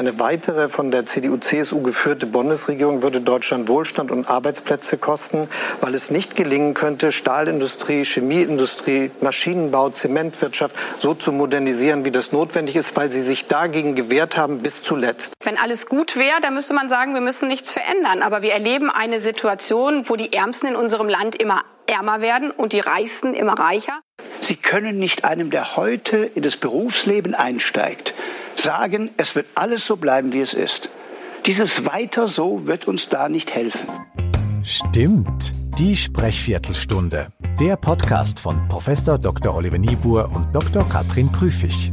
Eine weitere von der CDU-CSU geführte Bundesregierung würde Deutschland Wohlstand und Arbeitsplätze kosten, weil es nicht gelingen könnte, Stahlindustrie, Chemieindustrie, Maschinenbau, Zementwirtschaft so zu modernisieren, wie das notwendig ist, weil sie sich dagegen gewehrt haben bis zuletzt. Wenn alles gut wäre, dann müsste man sagen, wir müssen nichts verändern. Aber wir erleben eine Situation, wo die Ärmsten in unserem Land immer ärmer werden und die Reichsten immer reicher. Sie können nicht einem, der heute in das Berufsleben einsteigt, sagen, es wird alles so bleiben, wie es ist. Dieses Weiter so wird uns da nicht helfen. Stimmt. Die Sprechviertelstunde. Der Podcast von Prof. Dr. Oliver Niebuhr und Dr. Katrin Prüfig.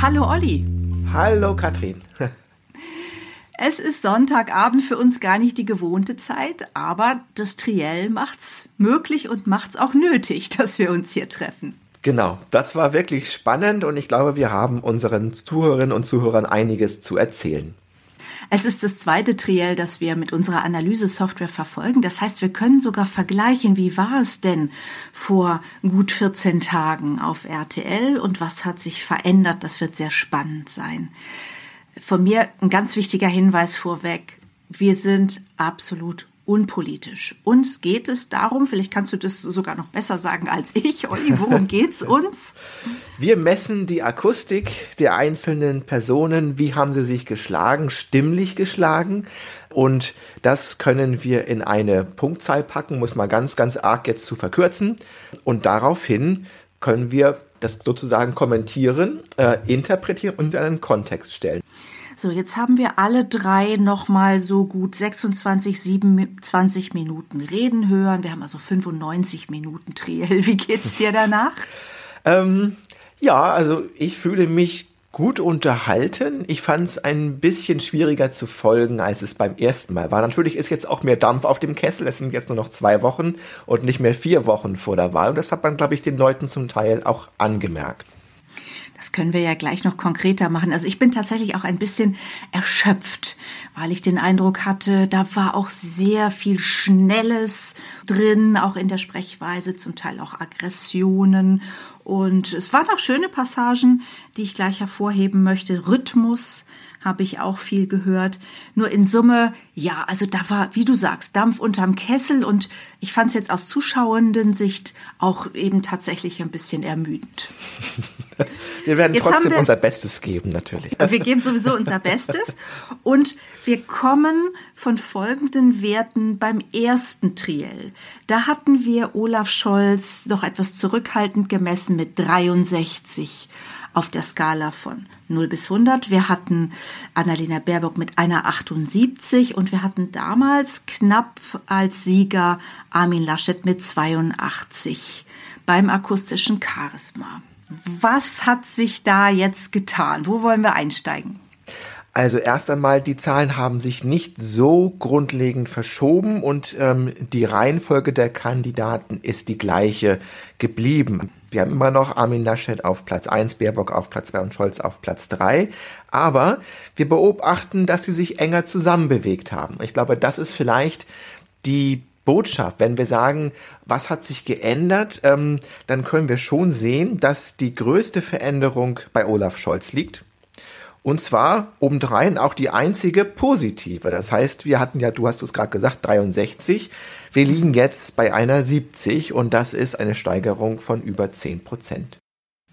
Hallo Olli. Hallo Katrin. Es ist Sonntagabend für uns gar nicht die gewohnte Zeit, aber das Triell macht's möglich und macht's auch nötig, dass wir uns hier treffen. Genau, das war wirklich spannend und ich glaube, wir haben unseren Zuhörerinnen und Zuhörern einiges zu erzählen. Es ist das zweite Triell, das wir mit unserer Analysesoftware verfolgen. Das heißt, wir können sogar vergleichen, wie war es denn vor gut 14 Tagen auf RTL und was hat sich verändert. Das wird sehr spannend sein. Von mir ein ganz wichtiger Hinweis vorweg. Wir sind absolut unpolitisch. Uns geht es darum, vielleicht kannst du das sogar noch besser sagen als ich, Olli, worum geht's uns? Wir messen die Akustik der einzelnen Personen, wie haben sie sich geschlagen, stimmlich geschlagen und das können wir in eine Punktzahl packen, muss man ganz, ganz arg jetzt zu verkürzen und daraufhin können wir das sozusagen kommentieren, äh, interpretieren und in einen Kontext stellen. So, jetzt haben wir alle drei nochmal so gut 26, 27 Minuten reden hören. Wir haben also 95 Minuten Triell. Wie geht's dir danach? ähm, ja, also ich fühle mich gut unterhalten. Ich fand es ein bisschen schwieriger zu folgen, als es beim ersten Mal war. Natürlich ist jetzt auch mehr Dampf auf dem Kessel. Es sind jetzt nur noch zwei Wochen und nicht mehr vier Wochen vor der Wahl. Und das hat man, glaube ich, den Leuten zum Teil auch angemerkt. Das können wir ja gleich noch konkreter machen. Also ich bin tatsächlich auch ein bisschen erschöpft, weil ich den Eindruck hatte, da war auch sehr viel Schnelles drin, auch in der Sprechweise, zum Teil auch Aggressionen. Und es waren auch schöne Passagen, die ich gleich hervorheben möchte. Rhythmus, habe ich auch viel gehört. Nur in Summe, ja, also da war, wie du sagst, Dampf unterm Kessel und ich fand es jetzt aus zuschauenden Sicht auch eben tatsächlich ein bisschen ermüdend. Wir werden jetzt trotzdem wir, unser Bestes geben, natürlich. Wir geben sowieso unser Bestes und wir kommen von folgenden Werten beim ersten Triell. Da hatten wir Olaf Scholz noch etwas zurückhaltend gemessen mit 63 auf der Skala von 0 bis 100. Wir hatten Annalena Baerbock mit einer 78 und wir hatten damals knapp als Sieger Armin Laschet mit 82 beim akustischen Charisma. Was hat sich da jetzt getan? Wo wollen wir einsteigen? Also erst einmal, die Zahlen haben sich nicht so grundlegend verschoben und ähm, die Reihenfolge der Kandidaten ist die gleiche geblieben. Wir haben immer noch Armin Laschet auf Platz 1, Baerbock auf Platz 2 und Scholz auf Platz 3. Aber wir beobachten, dass sie sich enger zusammenbewegt haben. Ich glaube, das ist vielleicht die Botschaft. Wenn wir sagen, was hat sich geändert, ähm, dann können wir schon sehen, dass die größte Veränderung bei Olaf Scholz liegt. Und zwar obendrein auch die einzige positive. Das heißt, wir hatten ja, du hast es gerade gesagt, 63. Wir liegen jetzt bei einer 70 und das ist eine Steigerung von über 10 Prozent.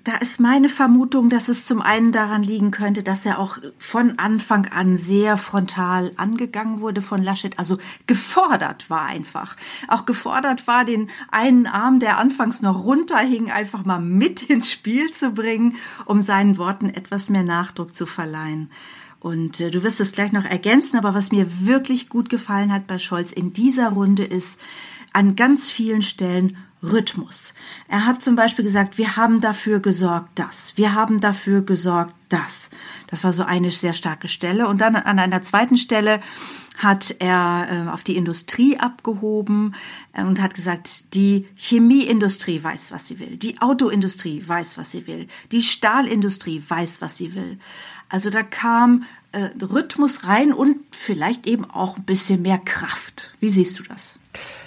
Da ist meine Vermutung, dass es zum einen daran liegen könnte, dass er auch von Anfang an sehr frontal angegangen wurde von Laschet, also gefordert war einfach. Auch gefordert war, den einen Arm, der anfangs noch runterhing, einfach mal mit ins Spiel zu bringen, um seinen Worten etwas mehr Nachdruck zu verleihen. Und äh, du wirst es gleich noch ergänzen, aber was mir wirklich gut gefallen hat bei Scholz in dieser Runde ist, an ganz vielen Stellen Rhythmus. Er hat zum Beispiel gesagt, wir haben dafür gesorgt, das. Wir haben dafür gesorgt, das. Das war so eine sehr starke Stelle. Und dann an einer zweiten Stelle hat er äh, auf die Industrie abgehoben äh, und hat gesagt, die Chemieindustrie weiß, was sie will, die Autoindustrie weiß, was sie will, die Stahlindustrie weiß, was sie will. Also da kam äh, Rhythmus rein und vielleicht eben auch ein bisschen mehr Kraft. Wie siehst du das?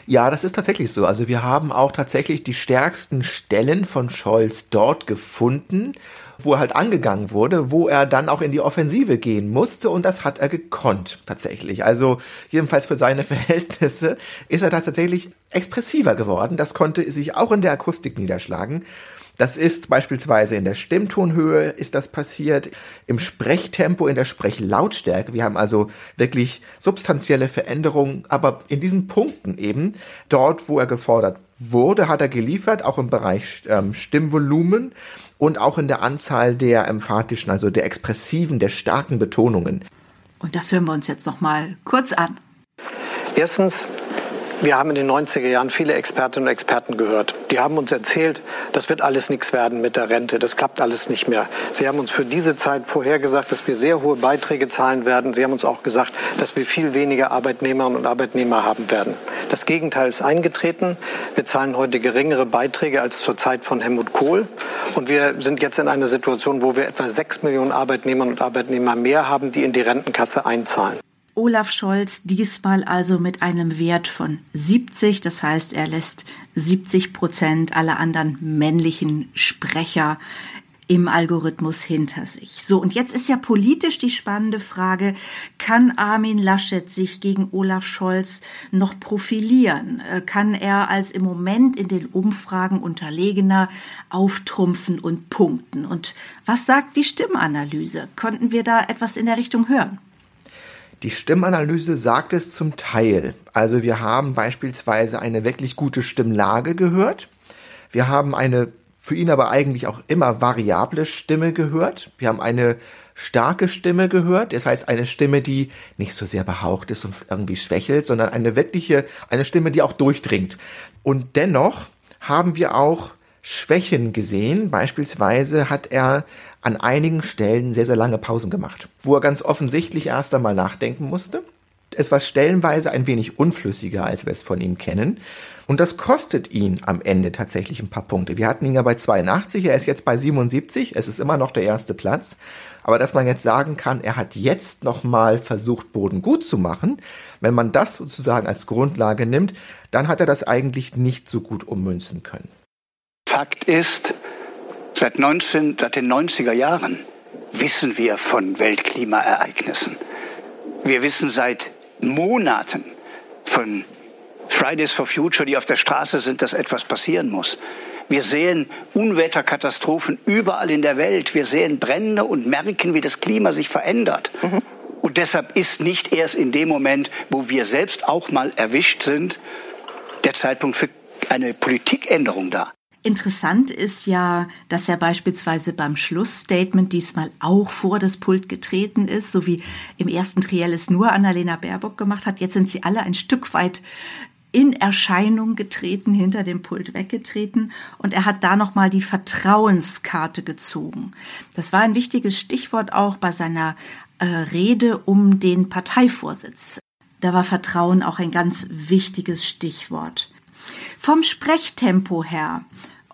Ja, das ist tatsächlich so. Also wir haben auch tatsächlich die stärksten Stellen von Scholz dort gefunden, wo er halt angegangen wurde, wo er dann auch in die Offensive gehen musste und das hat er gekonnt tatsächlich. Also jedenfalls für seine Verhältnisse ist er da tatsächlich expressiver geworden. Das konnte sich auch in der Akustik niederschlagen. Das ist beispielsweise in der Stimmtonhöhe ist das passiert, im Sprechtempo, in der Sprechlautstärke. Wir haben also wirklich substanzielle Veränderungen, aber in diesen Punkten eben, dort, wo er gefordert wurde, hat er geliefert, auch im Bereich ähm, Stimmvolumen und auch in der Anzahl der emphatischen, also der expressiven, der starken Betonungen. Und das hören wir uns jetzt noch mal kurz an. Erstens wir haben in den 90er Jahren viele Expertinnen und Experten gehört. Die haben uns erzählt, das wird alles nichts werden mit der Rente, das klappt alles nicht mehr. Sie haben uns für diese Zeit vorhergesagt, dass wir sehr hohe Beiträge zahlen werden. Sie haben uns auch gesagt, dass wir viel weniger Arbeitnehmerinnen und Arbeitnehmer haben werden. Das Gegenteil ist eingetreten. Wir zahlen heute geringere Beiträge als zur Zeit von Helmut Kohl. Und wir sind jetzt in einer Situation, wo wir etwa sechs Millionen Arbeitnehmerinnen und Arbeitnehmer mehr haben, die in die Rentenkasse einzahlen. Olaf Scholz diesmal also mit einem Wert von 70. Das heißt, er lässt 70 Prozent aller anderen männlichen Sprecher im Algorithmus hinter sich. So, und jetzt ist ja politisch die spannende Frage, kann Armin Laschet sich gegen Olaf Scholz noch profilieren? Äh, kann er als im Moment in den Umfragen unterlegener auftrumpfen und punkten? Und was sagt die Stimmanalyse? Konnten wir da etwas in der Richtung hören? Die Stimmanalyse sagt es zum Teil. Also wir haben beispielsweise eine wirklich gute Stimmlage gehört. Wir haben eine für ihn aber eigentlich auch immer variable Stimme gehört. Wir haben eine starke Stimme gehört. Das heißt, eine Stimme, die nicht so sehr behaucht ist und irgendwie schwächelt, sondern eine wirkliche, eine Stimme, die auch durchdringt. Und dennoch haben wir auch Schwächen gesehen. Beispielsweise hat er an einigen Stellen sehr, sehr lange Pausen gemacht, wo er ganz offensichtlich erst einmal nachdenken musste. Es war stellenweise ein wenig unflüssiger, als wir es von ihm kennen. Und das kostet ihn am Ende tatsächlich ein paar Punkte. Wir hatten ihn ja bei 82, er ist jetzt bei 77, es ist immer noch der erste Platz. Aber dass man jetzt sagen kann, er hat jetzt nochmal versucht, Boden gut zu machen, wenn man das sozusagen als Grundlage nimmt, dann hat er das eigentlich nicht so gut ummünzen können. Fakt ist, Seit, 19, seit den 90er Jahren wissen wir von Weltklimaereignissen. Wir wissen seit Monaten von Fridays for Future, die auf der Straße sind, dass etwas passieren muss. Wir sehen Unwetterkatastrophen überall in der Welt. Wir sehen Brände und merken, wie das Klima sich verändert. Mhm. Und deshalb ist nicht erst in dem Moment, wo wir selbst auch mal erwischt sind, der Zeitpunkt für eine Politikänderung da. Interessant ist ja, dass er beispielsweise beim Schlussstatement diesmal auch vor das Pult getreten ist, so wie im ersten Triell es nur Annalena Baerbock gemacht hat. Jetzt sind sie alle ein Stück weit in Erscheinung getreten, hinter dem Pult weggetreten und er hat da nochmal die Vertrauenskarte gezogen. Das war ein wichtiges Stichwort auch bei seiner äh, Rede um den Parteivorsitz. Da war Vertrauen auch ein ganz wichtiges Stichwort. Vom Sprechtempo her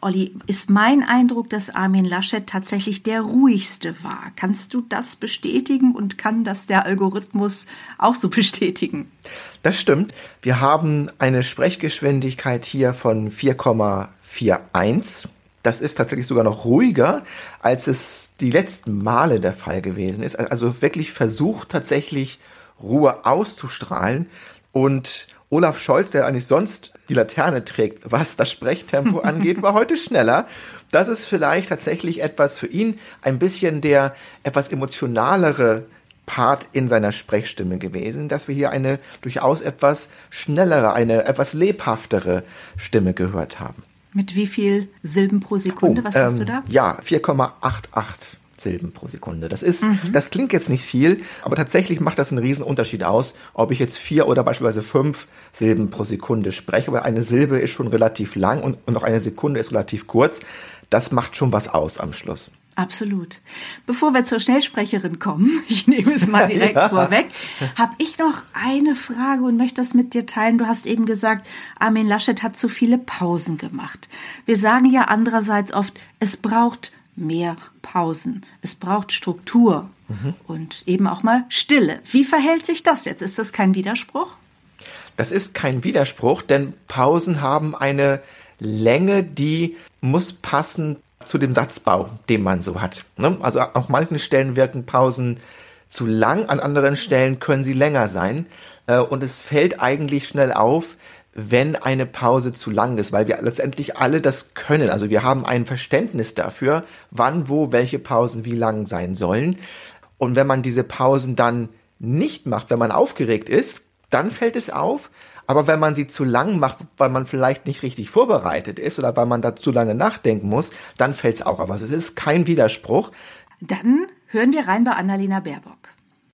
Olli, ist mein Eindruck, dass Armin Laschet tatsächlich der ruhigste war. Kannst du das bestätigen und kann das der Algorithmus auch so bestätigen? Das stimmt. Wir haben eine Sprechgeschwindigkeit hier von 4,41. Das ist tatsächlich sogar noch ruhiger, als es die letzten Male der Fall gewesen ist. Also wirklich versucht tatsächlich Ruhe auszustrahlen und Olaf Scholz, der eigentlich sonst die Laterne trägt, was das Sprechtempo angeht, war heute schneller. Das ist vielleicht tatsächlich etwas für ihn, ein bisschen der etwas emotionalere Part in seiner Sprechstimme gewesen, dass wir hier eine durchaus etwas schnellere, eine etwas lebhaftere Stimme gehört haben. Mit wie viel Silben pro Sekunde? Oh, Was ähm, hast du da? Ja, 4,88. Silben pro Sekunde. Das ist, mhm. das klingt jetzt nicht viel, aber tatsächlich macht das einen riesen Unterschied aus, ob ich jetzt vier oder beispielsweise fünf Silben pro Sekunde spreche, weil eine Silbe ist schon relativ lang und, und auch eine Sekunde ist relativ kurz. Das macht schon was aus am Schluss. Absolut. Bevor wir zur Schnellsprecherin kommen, ich nehme es mal direkt ja. vorweg, habe ich noch eine Frage und möchte das mit dir teilen. Du hast eben gesagt, Armin Laschet hat zu viele Pausen gemacht. Wir sagen ja andererseits oft, es braucht mehr Pausen. Es braucht Struktur mhm. und eben auch mal Stille. Wie verhält sich das jetzt? Ist das kein Widerspruch? Das ist kein Widerspruch, denn Pausen haben eine Länge, die muss passen zu dem Satzbau, den man so hat. Ne? Also auf manchen Stellen wirken Pausen zu lang, an anderen Stellen können sie länger sein. Äh, und es fällt eigentlich schnell auf, wenn eine Pause zu lang ist, weil wir letztendlich alle das können. Also wir haben ein Verständnis dafür, wann, wo, welche Pausen wie lang sein sollen. Und wenn man diese Pausen dann nicht macht, wenn man aufgeregt ist, dann fällt es auf. Aber wenn man sie zu lang macht, weil man vielleicht nicht richtig vorbereitet ist oder weil man da zu lange nachdenken muss, dann fällt es auch auf. Also es ist kein Widerspruch. Dann hören wir rein bei Annalena Baerbock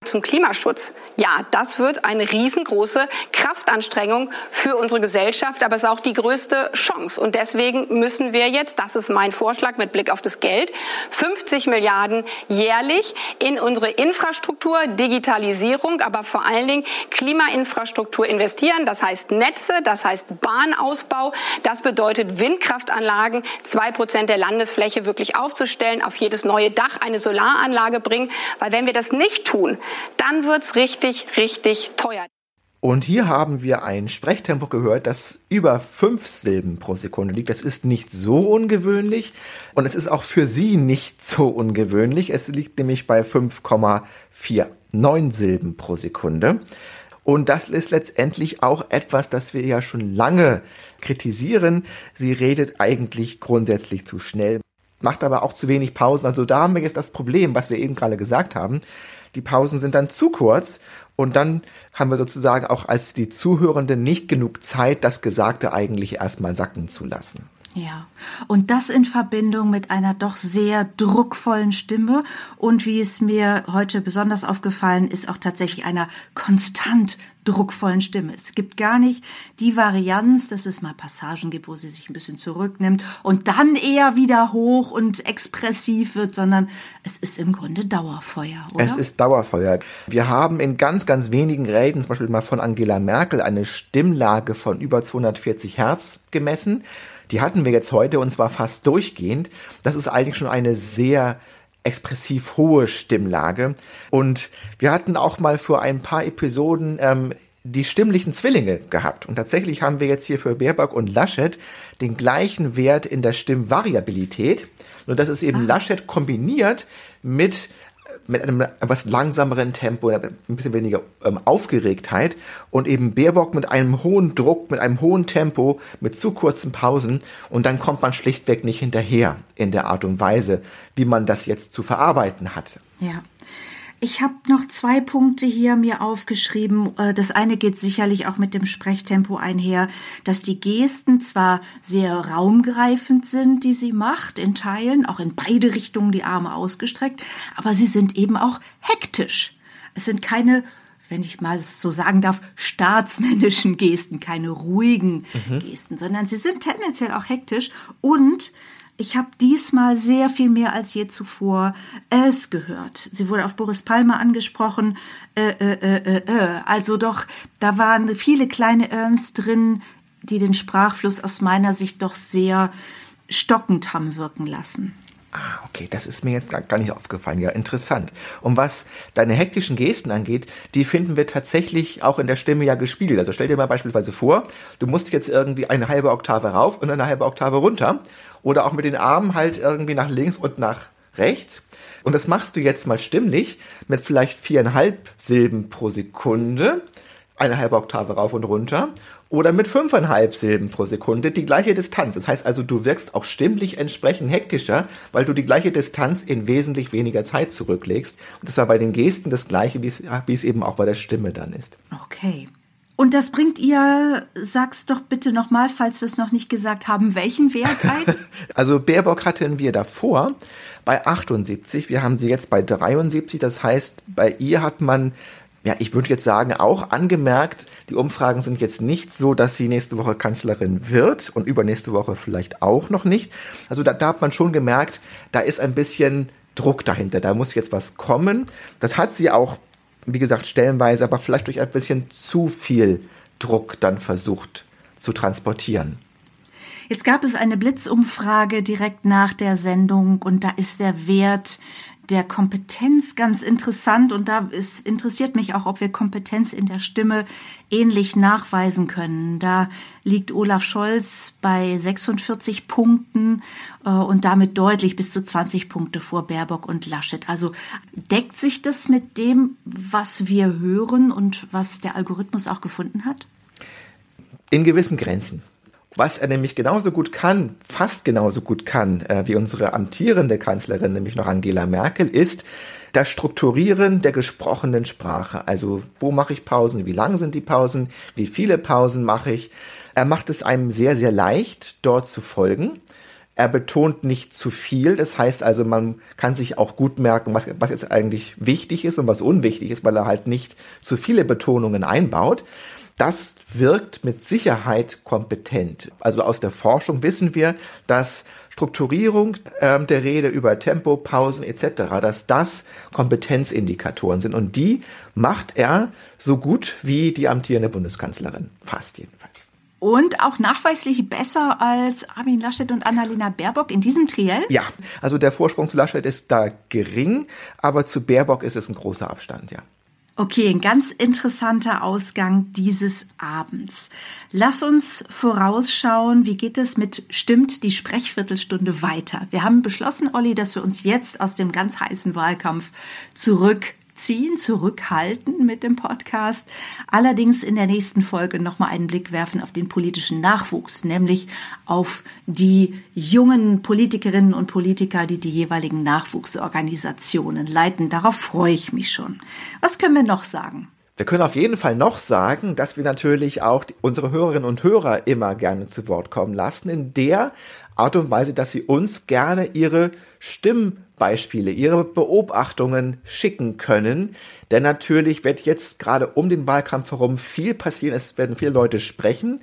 zum Klimaschutz. Ja, das wird eine riesengroße Kraftanstrengung für unsere Gesellschaft, aber es ist auch die größte Chance. Und deswegen müssen wir jetzt, das ist mein Vorschlag mit Blick auf das Geld, 50 Milliarden jährlich in unsere Infrastruktur, Digitalisierung, aber vor allen Dingen Klimainfrastruktur investieren. Das heißt Netze, das heißt Bahnausbau. Das bedeutet Windkraftanlagen, zwei Prozent der Landesfläche wirklich aufzustellen, auf jedes neue Dach eine Solaranlage bringen. Weil wenn wir das nicht tun, dann wird's richtig, richtig teuer. Und hier haben wir ein Sprechtempo gehört, das über fünf Silben pro Sekunde liegt. Das ist nicht so ungewöhnlich und es ist auch für Sie nicht so ungewöhnlich. Es liegt nämlich bei 5,49 Silben pro Sekunde. Und das ist letztendlich auch etwas, das wir ja schon lange kritisieren. Sie redet eigentlich grundsätzlich zu schnell, macht aber auch zu wenig Pausen. Also da haben wir jetzt das Problem, was wir eben gerade gesagt haben die Pausen sind dann zu kurz und dann haben wir sozusagen auch als die Zuhörenden nicht genug Zeit, das Gesagte eigentlich erstmal sacken zu lassen. Ja, und das in Verbindung mit einer doch sehr druckvollen Stimme und wie es mir heute besonders aufgefallen ist, auch tatsächlich einer konstant druckvollen Stimme. Es gibt gar nicht die Varianz, dass es mal Passagen gibt, wo sie sich ein bisschen zurücknimmt und dann eher wieder hoch und expressiv wird, sondern es ist im Grunde Dauerfeuer, oder? Es ist Dauerfeuer. Wir haben in ganz, ganz wenigen Reden, zum Beispiel mal von Angela Merkel, eine Stimmlage von über 240 Hertz gemessen. Die hatten wir jetzt heute und zwar fast durchgehend. Das ist eigentlich schon eine sehr expressiv hohe Stimmlage. Und wir hatten auch mal vor ein paar Episoden ähm, die stimmlichen Zwillinge gehabt. Und tatsächlich haben wir jetzt hier für Baerbock und Laschet den gleichen Wert in der Stimmvariabilität. Nur dass es eben ah. Laschet kombiniert mit mit einem etwas langsameren Tempo, ein bisschen weniger ähm, Aufgeregtheit und eben Baerbock mit einem hohen Druck, mit einem hohen Tempo, mit zu kurzen Pausen und dann kommt man schlichtweg nicht hinterher in der Art und Weise, wie man das jetzt zu verarbeiten hat. Ja. Ich habe noch zwei Punkte hier mir aufgeschrieben. Äh, das eine geht sicherlich auch mit dem Sprechtempo einher, dass die Gesten zwar sehr raumgreifend sind, die sie macht, in Teilen, auch in beide Richtungen die Arme ausgestreckt, aber sie sind eben auch hektisch. Es sind keine wenn ich mal so sagen darf, staatsmännischen Gesten, keine ruhigen mhm. Gesten, sondern sie sind tendenziell auch hektisch und ich habe diesmal sehr viel mehr als je zuvor es gehört. Sie wurde auf Boris Palmer angesprochen. Äh, äh, äh, äh, also doch, da waren viele kleine Öms drin, die den Sprachfluss aus meiner Sicht doch sehr stockend haben wirken lassen. Ah, okay, das ist mir jetzt gar, gar nicht aufgefallen. Ja, interessant. Und was deine hektischen Gesten angeht, die finden wir tatsächlich auch in der Stimme ja gespiegelt. Also stell dir mal beispielsweise vor, du musst jetzt irgendwie eine halbe Oktave rauf und eine halbe Oktave runter oder auch mit den Armen halt irgendwie nach links und nach rechts. Und das machst du jetzt mal stimmlich mit vielleicht viereinhalb Silben pro Sekunde, eine halbe Oktave rauf und runter oder mit fünfeinhalb Silben pro Sekunde die gleiche Distanz. Das heißt also, du wirkst auch stimmlich entsprechend hektischer, weil du die gleiche Distanz in wesentlich weniger Zeit zurücklegst. Und das war bei den Gesten das gleiche, wie es, wie es eben auch bei der Stimme dann ist. Okay. Und das bringt ihr, sag's doch bitte nochmal, falls wir es noch nicht gesagt haben, welchen Wert ein? also Baerbock hatten wir davor bei 78, wir haben sie jetzt bei 73, das heißt, bei ihr hat man ja, ich würde jetzt sagen, auch angemerkt, die Umfragen sind jetzt nicht so, dass sie nächste Woche Kanzlerin wird und übernächste Woche vielleicht auch noch nicht. Also da, da hat man schon gemerkt, da ist ein bisschen Druck dahinter, da muss jetzt was kommen. Das hat sie auch wie gesagt, stellenweise, aber vielleicht durch ein bisschen zu viel Druck dann versucht zu transportieren. Jetzt gab es eine Blitzumfrage direkt nach der Sendung und da ist der Wert der Kompetenz ganz interessant und da ist, interessiert mich auch, ob wir Kompetenz in der Stimme ähnlich nachweisen können. Da liegt Olaf Scholz bei 46 Punkten äh, und damit deutlich bis zu 20 Punkte vor Baerbock und Laschet. Also deckt sich das mit dem, was wir hören und was der Algorithmus auch gefunden hat? In gewissen Grenzen. Was er nämlich genauso gut kann, fast genauso gut kann äh, wie unsere amtierende Kanzlerin, nämlich noch Angela Merkel, ist das Strukturieren der gesprochenen Sprache. Also wo mache ich Pausen, wie lang sind die Pausen, wie viele Pausen mache ich. Er macht es einem sehr, sehr leicht, dort zu folgen. Er betont nicht zu viel. Das heißt also, man kann sich auch gut merken, was, was jetzt eigentlich wichtig ist und was unwichtig ist, weil er halt nicht zu viele Betonungen einbaut. Das wirkt mit Sicherheit kompetent. Also aus der Forschung wissen wir, dass Strukturierung äh, der Rede über Tempo, Pausen etc., dass das Kompetenzindikatoren sind. Und die macht er so gut wie die amtierende Bundeskanzlerin. Fast jedenfalls. Und auch nachweislich besser als Armin Laschet und Annalena Baerbock in diesem Triell? Ja, also der Vorsprung zu Laschet ist da gering, aber zu Baerbock ist es ein großer Abstand, ja. Okay, ein ganz interessanter Ausgang dieses Abends. Lass uns vorausschauen, wie geht es mit Stimmt die Sprechviertelstunde weiter? Wir haben beschlossen, Olli, dass wir uns jetzt aus dem ganz heißen Wahlkampf zurück zurückziehen, zurückhalten mit dem Podcast. Allerdings in der nächsten Folge nochmal einen Blick werfen auf den politischen Nachwuchs, nämlich auf die jungen Politikerinnen und Politiker, die die jeweiligen Nachwuchsorganisationen leiten. Darauf freue ich mich schon. Was können wir noch sagen? Wir können auf jeden Fall noch sagen, dass wir natürlich auch unsere Hörerinnen und Hörer immer gerne zu Wort kommen lassen, in der Art und Weise, dass sie uns gerne ihre Stimmen Beispiele, ihre Beobachtungen schicken können. Denn natürlich wird jetzt gerade um den Wahlkampf herum viel passieren. Es werden viele Leute sprechen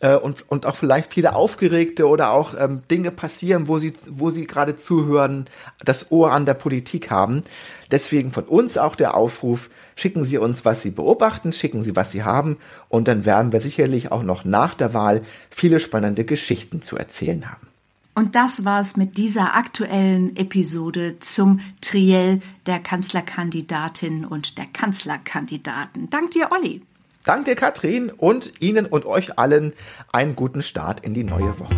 äh, und, und auch vielleicht viele aufgeregte oder auch ähm, Dinge passieren, wo sie, wo sie gerade zuhören, das Ohr an der Politik haben. Deswegen von uns auch der Aufruf, schicken Sie uns, was Sie beobachten, schicken Sie, was Sie haben und dann werden wir sicherlich auch noch nach der Wahl viele spannende Geschichten zu erzählen haben. Und das war's mit dieser aktuellen Episode zum Triell der Kanzlerkandidatin und der Kanzlerkandidaten. Dank dir, Olli. Dank dir, Katrin, und Ihnen und euch allen einen guten Start in die neue Woche.